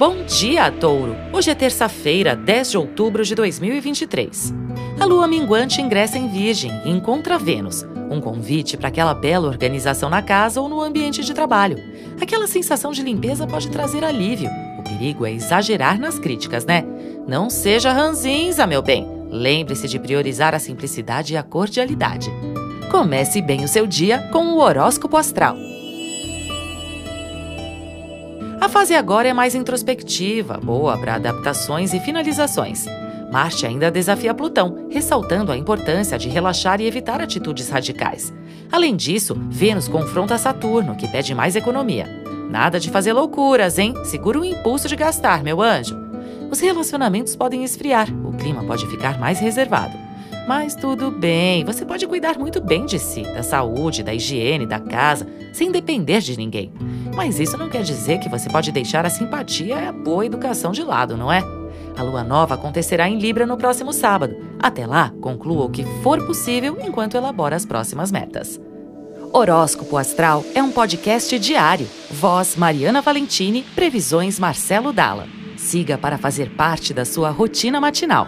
Bom dia, Touro! Hoje é terça-feira, 10 de outubro de 2023. A lua minguante ingressa em Virgem e encontra Vênus, um convite para aquela bela organização na casa ou no ambiente de trabalho. Aquela sensação de limpeza pode trazer alívio. O perigo é exagerar nas críticas, né? Não seja ranzinza, meu bem. Lembre-se de priorizar a simplicidade e a cordialidade. Comece bem o seu dia com o horóscopo astral. A fase agora é mais introspectiva, boa para adaptações e finalizações. Marte ainda desafia Plutão, ressaltando a importância de relaxar e evitar atitudes radicais. Além disso, Vênus confronta Saturno, que pede mais economia. Nada de fazer loucuras, hein? Segura o impulso de gastar, meu anjo. Os relacionamentos podem esfriar, o clima pode ficar mais reservado. Mas tudo bem, você pode cuidar muito bem de si, da saúde, da higiene, da casa, sem depender de ninguém. Mas isso não quer dizer que você pode deixar a simpatia e a boa educação de lado, não é? A lua nova acontecerá em Libra no próximo sábado. Até lá, conclua o que for possível enquanto elabora as próximas metas. Horóscopo Astral é um podcast diário. Voz Mariana Valentini, previsões Marcelo Dalla. Siga para fazer parte da sua rotina matinal.